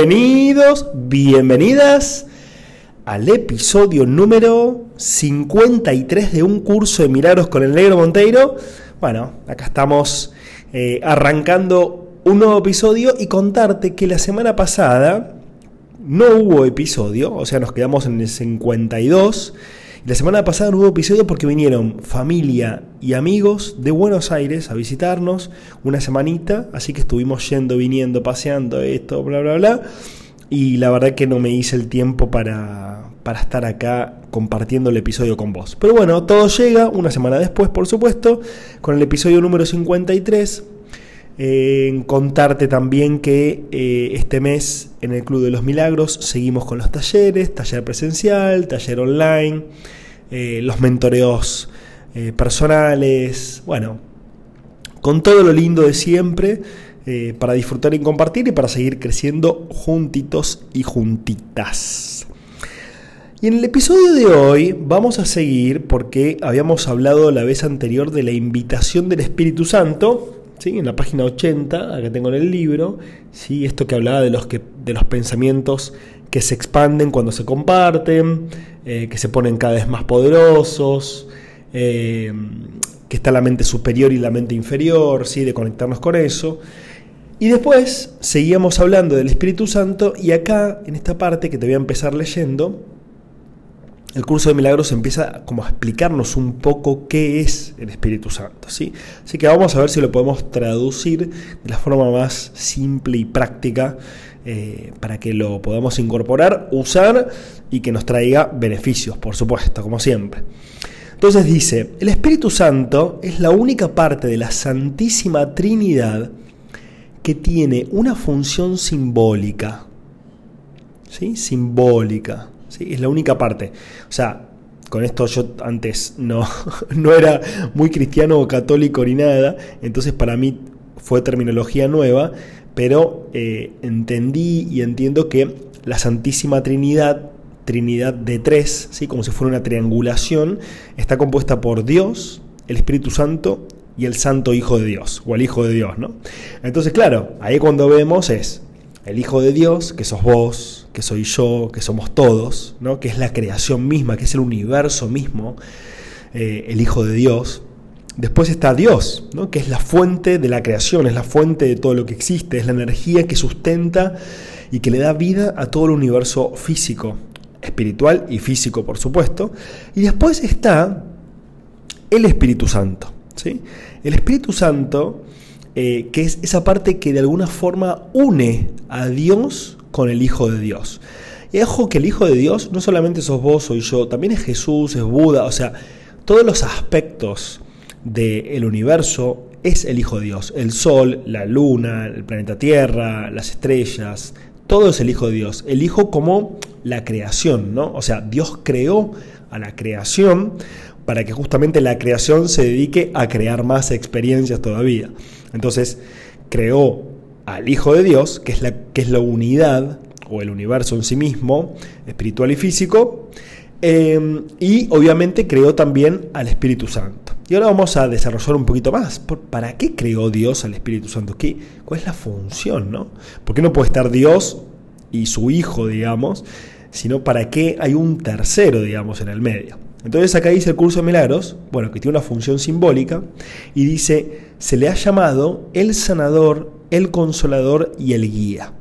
Bienvenidos, bienvenidas al episodio número 53 de un curso de milagros con el negro Monteiro. Bueno, acá estamos eh, arrancando un nuevo episodio y contarte que la semana pasada no hubo episodio, o sea, nos quedamos en el 52 la semana pasada no hubo episodio porque vinieron familia y amigos de Buenos Aires a visitarnos una semanita, así que estuvimos yendo, viniendo, paseando, esto, bla, bla, bla. Y la verdad que no me hice el tiempo para, para estar acá compartiendo el episodio con vos. Pero bueno, todo llega una semana después, por supuesto, con el episodio número 53 en contarte también que eh, este mes en el Club de los Milagros seguimos con los talleres, taller presencial, taller online, eh, los mentoreos eh, personales, bueno, con todo lo lindo de siempre para disfrutar y compartir y para seguir creciendo juntitos y juntitas. Y en el episodio de hoy vamos a seguir porque habíamos hablado la vez anterior de la invitación del Espíritu Santo, en la página 80, acá tengo en el libro, ¿sí? esto que hablaba de los, de los pensamientos que se expanden cuando se comparten, eh, que se ponen cada vez más poderosos, eh, que está la mente superior y la mente inferior, ¿sí? de conectarnos con eso. Y después seguíamos hablando del Espíritu Santo y acá, en esta parte que te voy a empezar leyendo, el curso de milagros empieza como a explicarnos un poco qué es el Espíritu Santo. ¿sí? Así que vamos a ver si lo podemos traducir de la forma más simple y práctica eh, para que lo podamos incorporar, usar y que nos traiga beneficios, por supuesto, como siempre. Entonces dice, el Espíritu Santo es la única parte de la Santísima Trinidad que tiene una función simbólica. ¿Sí? Simbólica. Es la única parte. O sea, con esto yo antes no, no era muy cristiano o católico ni nada, entonces para mí fue terminología nueva, pero eh, entendí y entiendo que la Santísima Trinidad, Trinidad de tres, ¿sí? como si fuera una triangulación, está compuesta por Dios, el Espíritu Santo y el Santo Hijo de Dios, o el Hijo de Dios, ¿no? Entonces, claro, ahí cuando vemos es el Hijo de Dios, que sos vos, que soy yo, que somos todos, ¿no? que es la creación misma, que es el universo mismo, eh, el Hijo de Dios. Después está Dios, ¿no? que es la fuente de la creación, es la fuente de todo lo que existe, es la energía que sustenta y que le da vida a todo el universo físico, espiritual y físico, por supuesto. Y después está el Espíritu Santo. ¿sí? El Espíritu Santo eh, que es esa parte que de alguna forma une a Dios con el Hijo de Dios. Y ojo que el Hijo de Dios no solamente sos vos, soy yo, también es Jesús, es Buda, o sea, todos los aspectos del universo es el Hijo de Dios. El Sol, la Luna, el planeta Tierra, las estrellas, todo es el Hijo de Dios. El Hijo como la creación, ¿no? O sea, Dios creó a la creación para que justamente la creación se dedique a crear más experiencias todavía. Entonces, creó al Hijo de Dios, que es la, que es la unidad o el universo en sí mismo, espiritual y físico, em, y obviamente creó también al Espíritu Santo. Y ahora vamos a desarrollar un poquito más. ¿Para qué creó Dios al Espíritu Santo? ¿Qué, ¿Cuál es la función? ¿no? ¿Por qué no puede estar Dios y su Hijo, digamos, sino para qué hay un tercero, digamos, en el medio? Entonces acá dice el curso de milagros, bueno, que tiene una función simbólica, y dice, se le ha llamado el sanador, el consolador y el guía,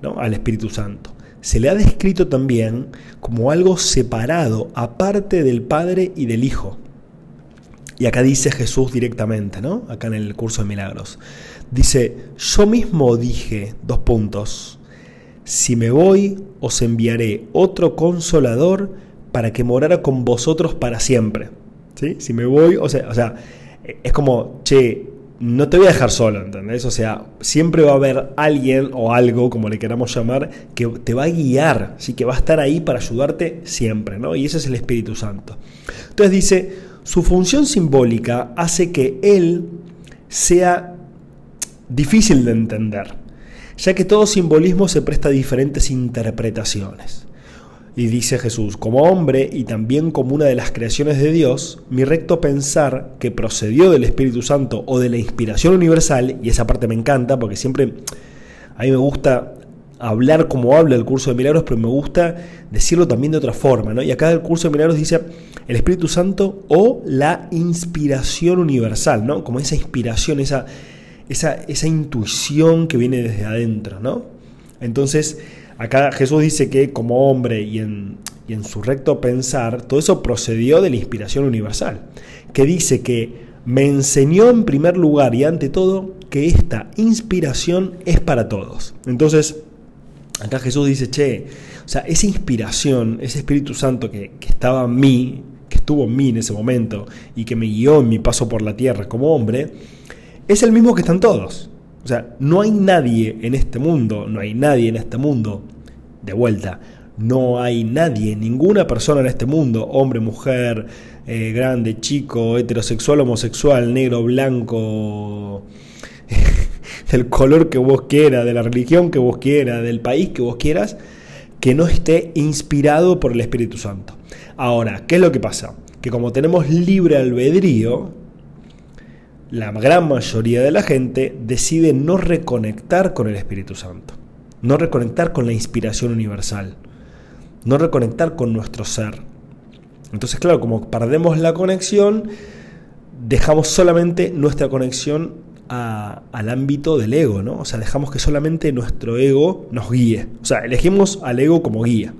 ¿no? al Espíritu Santo. Se le ha descrito también como algo separado, aparte del Padre y del Hijo. Y acá dice Jesús directamente, ¿no? Acá en el curso de milagros. Dice, yo mismo dije, dos puntos, si me voy, os enviaré otro consolador para que morara con vosotros para siempre. ¿Sí? Si me voy, o sea, es como, che, no te voy a dejar solo, ¿entendés? O sea, siempre va a haber alguien o algo, como le queramos llamar, que te va a guiar, ¿sí? que va a estar ahí para ayudarte siempre, ¿no? Y ese es el Espíritu Santo. Entonces dice, su función simbólica hace que Él sea difícil de entender, ya que todo simbolismo se presta a diferentes interpretaciones. Y dice Jesús, como hombre y también como una de las creaciones de Dios, mi recto pensar que procedió del Espíritu Santo o de la inspiración universal, y esa parte me encanta porque siempre a mí me gusta hablar como habla el curso de milagros, pero me gusta decirlo también de otra forma, ¿no? Y acá el curso de milagros dice el Espíritu Santo o la inspiración universal, ¿no? Como esa inspiración, esa, esa, esa intuición que viene desde adentro, ¿no? Entonces, Acá Jesús dice que como hombre y en, en su recto pensar, todo eso procedió de la inspiración universal, que dice que me enseñó en primer lugar y ante todo que esta inspiración es para todos. Entonces, acá Jesús dice, che, o sea, esa inspiración, ese Espíritu Santo que, que, estaba en mí, que estuvo en mí en ese momento y que me guió en mi paso por la tierra como hombre, es el mismo que están todos. O sea, no hay nadie en este mundo, no hay nadie en este mundo, de vuelta, no hay nadie, ninguna persona en este mundo, hombre, mujer, eh, grande, chico, heterosexual, homosexual, negro, blanco, del color que vos quieras, de la religión que vos quieras, del país que vos quieras, que no esté inspirado por el Espíritu Santo. Ahora, ¿qué es lo que pasa? Que como tenemos libre albedrío, la gran mayoría de la gente decide no reconectar con el Espíritu Santo, no reconectar con la inspiración universal, no reconectar con nuestro ser. Entonces, claro, como perdemos la conexión, dejamos solamente nuestra conexión al ámbito del ego, ¿no? O sea, dejamos que solamente nuestro ego nos guíe. O sea, elegimos al ego como guía,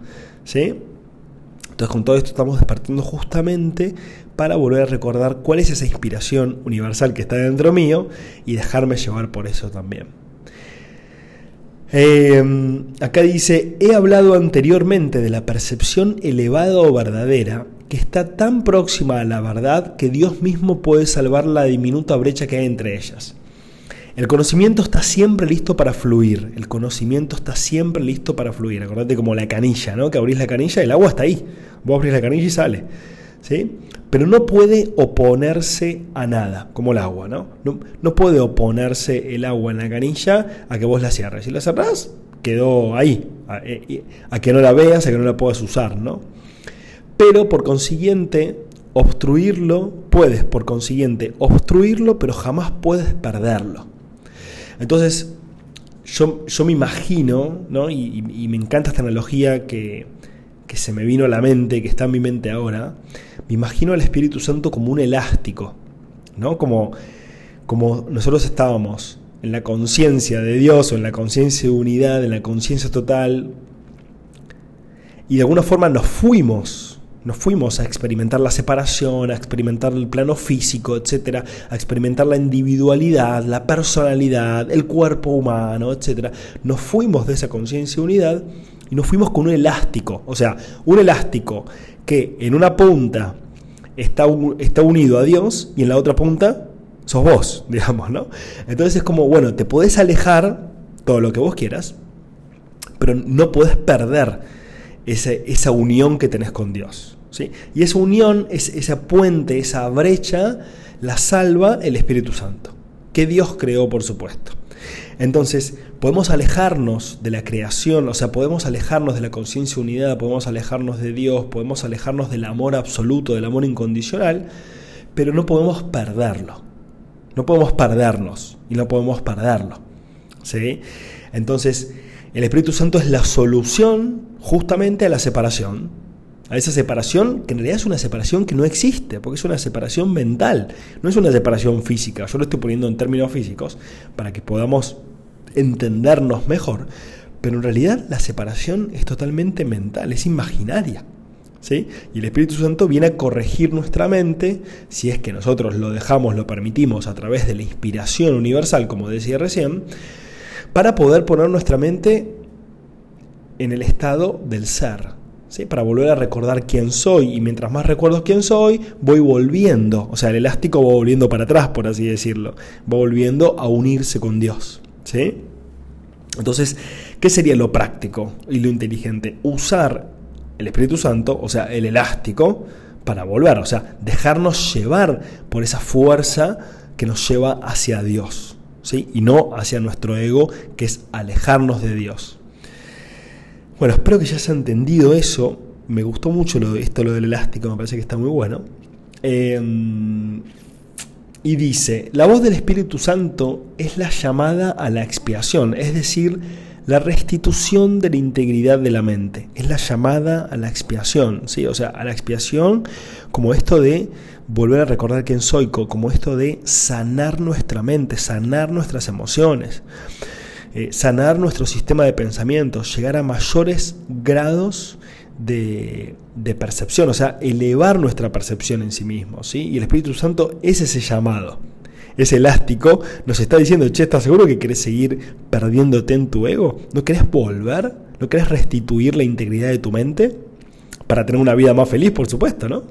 ¿sí? Entonces, con todo esto estamos despertando justamente para volver a recordar cuál es esa inspiración universal que está dentro mío y dejarme llevar por eso también. Em, acá dice, he hablado anteriormente de la percepción elevada o verdadera que está tan próxima a la verdad que Dios mismo puede salvar la diminuta brecha que hay entre ellas. El conocimiento está siempre listo para fluir. El conocimiento está siempre listo para fluir. Acordate como la canilla, ¿no? Que abrís la canilla y el agua está ahí. Vos abrís la canilla y sale. ¿Sí? Pero no puede oponerse a nada, como el agua, ¿no? ¿no? puede oponerse el agua en la canilla a que vos la cierres. Si la cerrás, quedó ahí, eh, a, que no la veas, a que no la puedas usar, ¿no? Pero por consiguiente, obstruirlo, puedes por consiguiente obstruirlo, pero jamás puedes perderlo. Entonces, yo, yo me imagino, ¿no? y, y me encanta esta analogía que, que se me vino a la mente, que está en mi mente ahora, me imagino al Espíritu Santo como un elástico, ¿no? Como, como nosotros estábamos en la conciencia de Dios o en la conciencia de unidad, en la conciencia total, y de alguna forma nos fuimos, nos fuimos a experimentar la separación, a experimentar el plano físico, etcétera, a experimentar la individualidad, la personalidad, el cuerpo humano, etcétera. Nos fuimos de esa conciencia de unidad y nos fuimos con un elástico, o sea, un elástico que en una punta está, está unido a Dios y en la otra punta sos vos, digamos, ¿no? Entonces es como, bueno, te podés alejar todo lo que vos quieras, pero no podés perder esa unión que tenés con Dios. ¿sí? Y esa unión, es, esa puente, esa brecha, la salva el Espíritu Santo, que Dios creó, por supuesto. Entonces, podemos alejarnos de la creación, o sea, podemos alejarnos de la conciencia unidad, podemos alejarnos de Dios, podemos alejarnos del amor absoluto, del amor incondicional, pero no podemos perderlo. No podemos perdernos y no podemos perderlo. ¿sí? Entonces, el Espíritu Santo es la solución justamente a la separación. A esa separación que en realidad es una separación que no existe, porque es una separación mental, no es una separación física. Yo lo estoy poniendo en términos físicos para que podamos entendernos mejor. Pero en realidad la separación es totalmente mental, es imaginaria. ¿sí? Y el Espíritu Santo viene a corregir nuestra mente, si es que nosotros lo dejamos, lo permitimos a través de la inspiración universal, como decía recién, para poder poner nuestra mente en el estado del ser. ¿Sí? para volver a recordar quién soy. Y mientras más recuerdo quién soy, voy volviendo. O sea, el elástico va volviendo para atrás, por así decirlo. Va volviendo a unirse con Dios. ¿sí? Entonces, ¿qué sería lo práctico y lo inteligente? Usar el Espíritu Santo, o sea, el elástico, para volver. O sea, dejarnos llevar por esa fuerza que nos lleva hacia Dios. ¿sí? Y no hacia nuestro ego, que es alejarnos de Dios. Bueno, espero que ya se entendido eso. Me gustó mucho lo, esto, lo del elástico, me parece que está muy bueno. Em, y dice, la voz del Espíritu Santo es la llamada a la expiación, es decir, la restitución de la integridad de la mente. Es la llamada a la expiación, ¿sí? O sea, a la expiación como esto de volver a recordar quién soy, como esto de sanar nuestra mente, sanar nuestras emociones. Eh, sanar nuestro sistema de pensamientos, llegar a mayores grados de, percepción, o sea, elevar nuestra percepción en sí mismo. ¿sí? Y el Espíritu Santo es ese llamado, es elástico, nos está diciendo, che, ¿estás seguro que querés seguir perdiéndote en tu ego? ¿No querés volver? ¿No querés restituir la integridad de tu mente? Para tener una vida más feliz, por supuesto, ¿no?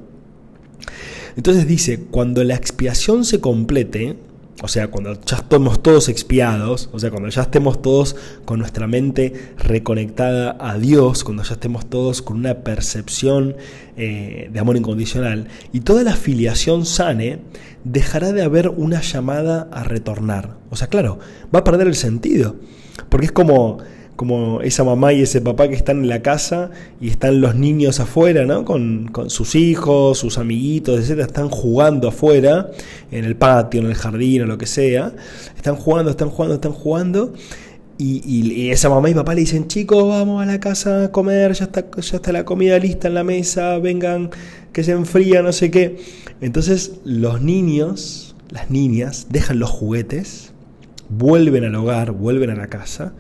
Entonces dice, cuando la expiación se complete, o sea, cuando ya estemos todos expiados, o sea, cuando ya estemos todos con nuestra mente reconectada a Dios, cuando ya estemos todos con una percepción eh, de amor incondicional, y toda la filiación sane, dejará de haber una llamada a retornar. O sea, claro, va a perder el sentido, porque es como como esa mamá y ese papá que están en la casa y están los niños afuera, ¿no? Con, sus hijos, sus amiguitos, etcétera, están jugando afuera, en el patio, en el jardín o lo que sea. Están jugando, están jugando, están jugando. Y, esa mamá y papá le dicen, chicos, vamos a la casa a comer, ya está, ya está la comida lista en la mesa, vengan, que se enfría, no sé qué. Entonces los niños, las niñas, dejan los juguetes, vuelven al hogar, vuelven a la casa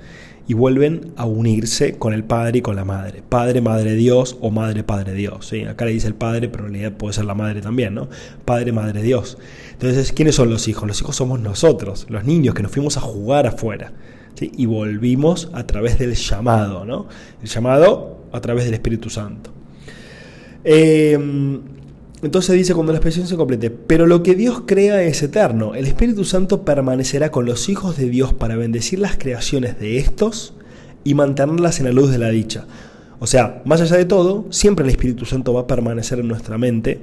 y vuelven a unirse con el Padre y con la Madre. Padre, Madre Dios o Madre, Padre Dios. ¿sí? Acá le dice el Padre, pero en realidad puede ser la Madre también, ¿no? Padre, Madre Dios. Entonces, ¿quiénes son los hijos? Los hijos somos nosotros, los niños que nos fuimos a jugar afuera. ¿sí? Y volvimos a través del llamado, ¿no? El llamado a través del Espíritu Santo. Eh, entonces dice cuando la expresión se complete, pero lo que Dios crea es eterno. El Espíritu Santo permanecerá con los hijos de Dios para bendecir las creaciones de estos y mantenerlas en la luz de la dicha. O sea, más allá de todo, siempre el Espíritu Santo va a permanecer en nuestra mente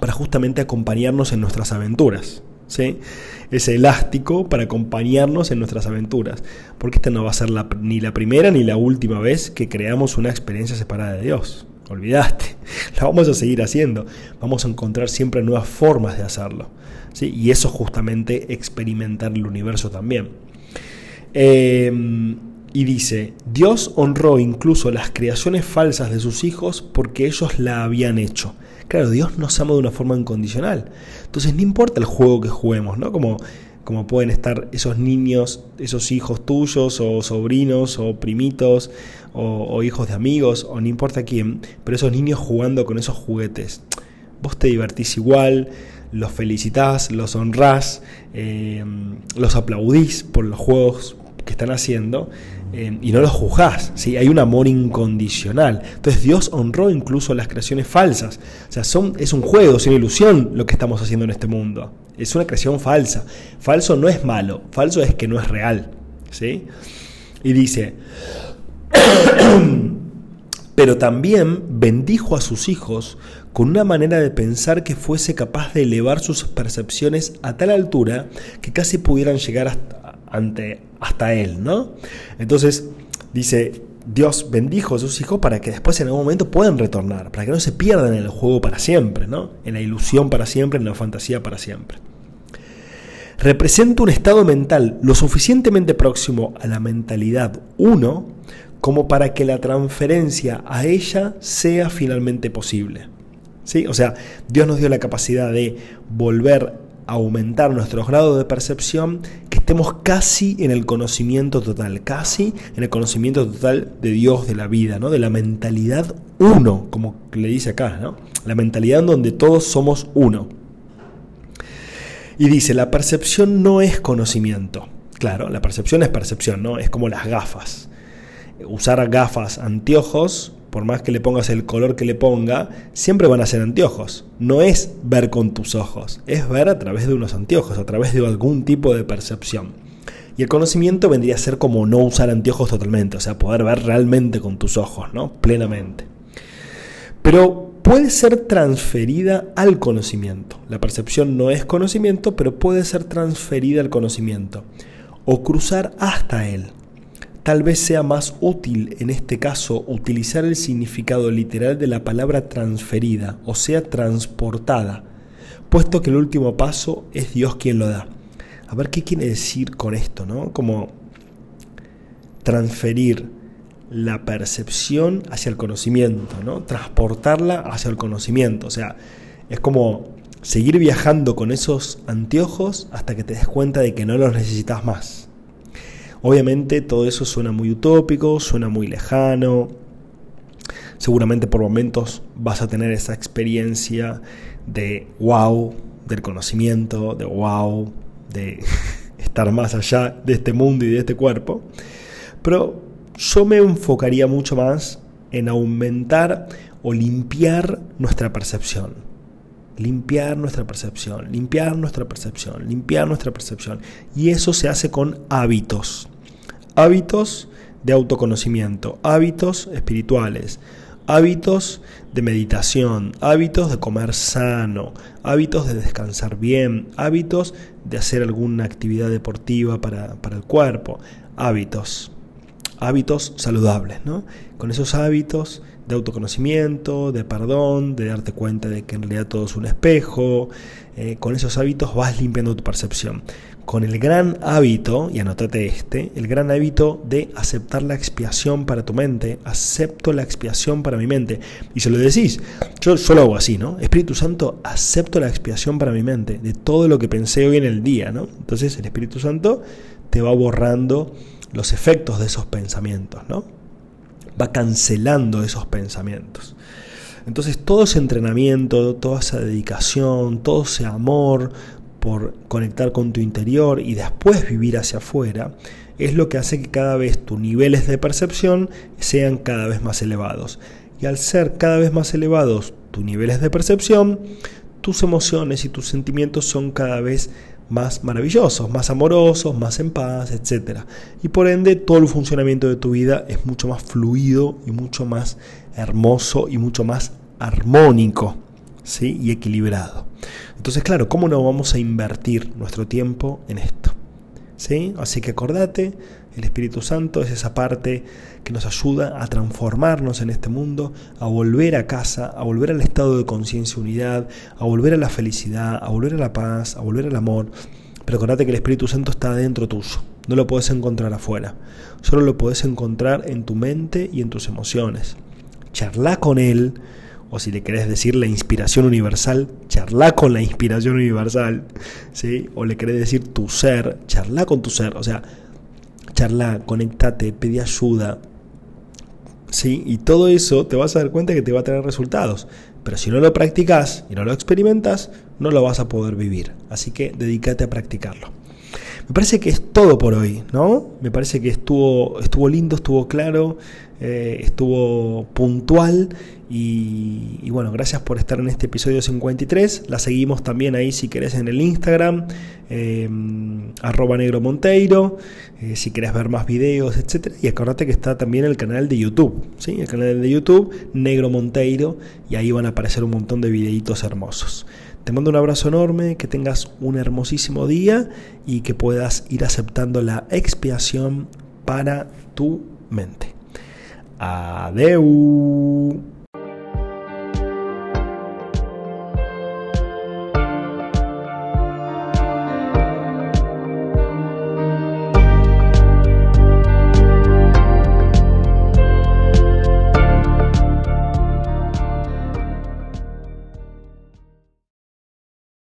para justamente acompañarnos en nuestras aventuras. ¿sí? Es elástico para acompañarnos en nuestras aventuras, porque esta no va a ser ni la primera ni la última vez que creamos una experiencia separada de Dios olvidaste, la vamos a seguir haciendo, vamos a encontrar siempre nuevas formas de hacerlo. ¿sí? Y eso justamente experimentar el universo también. Em, y dice, Dios honró incluso las creaciones falsas de sus hijos porque ellos la habían hecho. Claro, Dios nos ama de una forma incondicional. Entonces no importa el juego que juguemos, ¿no? Como como pueden estar esos niños, esos hijos tuyos o sobrinos o primitos o, hijos de amigos o no importa quién, pero esos niños jugando con esos juguetes. Vos te divertís igual, los felicitás, los honrás, eh, los aplaudís por los juegos que están haciendo eh, y no los juzgás. ¿sí? Hay un amor incondicional. Entonces Dios honró incluso las creaciones falsas. O sea, son, es un juego, es una ilusión lo que estamos haciendo en este mundo. Es una creación falsa. Falso no es malo, falso es que no es real. ¿sí? Y dice, pero también bendijo a sus hijos con una manera de pensar que fuese capaz de elevar sus percepciones a tal altura que casi pudieran llegar hasta, ante, hasta Él, ¿no? Entonces dice, Dios bendijo a sus hijos para que después en algún momento puedan retornar, para que no se pierdan en el juego para siempre, ¿no? En la ilusión para siempre, en la fantasía para siempre. Representa un estado mental lo suficientemente próximo a la mentalidad 1 como para que la transferencia a ella sea finalmente posible. ¿Sí? O sea, Dios nos dio la capacidad de volver aumentar nuestros grados de percepción, que estemos casi en el conocimiento total, casi en el conocimiento total de Dios, de la vida, ¿no? de la mentalidad uno, como le dice acá, ¿no? la mentalidad en donde todos somos uno. Y dice, la percepción no es conocimiento. Claro, la percepción es percepción, ¿no? Es como las gafas. Usar gafas, anteojos, por más que le pongas el color que le ponga, siempre van a ser anteojos. No es ver con tus ojos, es ver a través de unos anteojos, a través de algún tipo de percepción. Y el conocimiento vendría a ser como no usar anteojos totalmente, o sea, poder ver realmente con tus ojos, ¿no? Plenamente. Pero puede ser transferida al conocimiento. La percepción no es conocimiento, pero puede ser transferida al conocimiento o cruzar hasta él. Tal vez sea más útil en este caso utilizar el significado literal de la palabra transferida, o sea, transportada, puesto que el último paso es Dios quien lo da. A ver qué quiere decir con esto, ¿no? Como transferir la percepción hacia el conocimiento, ¿no? Transportarla hacia el conocimiento, o sea, es como seguir viajando con esos anteojos hasta que te des cuenta de que no los necesitas más. Obviamente todo eso suena muy utópico, suena muy lejano. Seguramente por momentos vas a tener esa experiencia de wow, del conocimiento, de wow, de estar más allá de este mundo y de este cuerpo. Pero yo me enfocaría mucho más en aumentar o limpiar nuestra percepción. Limpiar nuestra percepción, limpiar nuestra percepción, limpiar nuestra percepción. Y eso se hace con hábitos. Hábitos de autoconocimiento, hábitos espirituales, hábitos de meditación, hábitos de comer sano, hábitos de descansar bien, hábitos de hacer alguna actividad deportiva para, para el cuerpo, hábitos, hábitos saludables, ¿no? Con esos hábitos de autoconocimiento, de perdón, de darte cuenta de que en realidad todo es un espejo. Eh, con esos hábitos vas limpiando tu percepción. Con el gran hábito, y anótate este, el gran hábito de aceptar la expiación para tu mente, acepto la expiación para mi mente. Y se lo decís, yo solo hago así, ¿no? Espíritu Santo, acepto la expiación para mi mente de todo lo que pensé hoy en el día, ¿no? Entonces el Espíritu Santo te va borrando los efectos de esos pensamientos, ¿no? Va cancelando esos pensamientos. Entonces todo ese entrenamiento, toda esa dedicación, todo ese amor por conectar con tu interior y después vivir hacia afuera, es lo que hace que cada vez tus niveles de percepción sean cada vez más elevados. Y al ser cada vez más elevados tus niveles de percepción, tus emociones y tus sentimientos son cada vez más maravillosos, más amorosos, más en paz, etc. Y por ende todo el funcionamiento de tu vida es mucho más fluido y mucho más hermoso y mucho más armónico ¿sí? y equilibrado. Entonces, claro, ¿cómo no vamos a invertir nuestro tiempo en esto? ¿Sí? Así que acordate, el Espíritu Santo es esa parte que nos ayuda a transformarnos en este mundo, a volver a casa, a volver al estado de conciencia unidad, a volver a la felicidad, a volver a la paz, a volver al amor. Pero acordate que el Espíritu Santo está dentro tuyo, no lo puedes encontrar afuera, solo lo puedes encontrar en tu mente y en tus emociones. Charla con Él, o si le querés decir la inspiración universal, charla con la inspiración universal, ¿sí? o le querés decir tu ser, charla con tu ser, o sea, charla, conectate, pedí ayuda. ¿sí? Y todo eso te vas a dar cuenta que te va a tener resultados. Pero si no lo practicas y no lo experimentas, no lo vas a poder vivir. Así que dedícate a practicarlo. Me parece que es todo por hoy, ¿no? Me parece que estuvo, estuvo lindo, estuvo claro, eh, estuvo puntual y, bueno, gracias por estar en este episodio 53. La seguimos también ahí si querés en el Instagram, eh, arroba negro monteiro, eh, si querés ver más videos, etc. Y acordate que está también el canal de YouTube, ¿sí? el canal de YouTube Negro Monteiro, y ahí van a aparecer un montón de videitos hermosos. Te mando un abrazo enorme, que tengas un hermosísimo día y que puedas ir aceptando la expiación para tu mente. Adeu.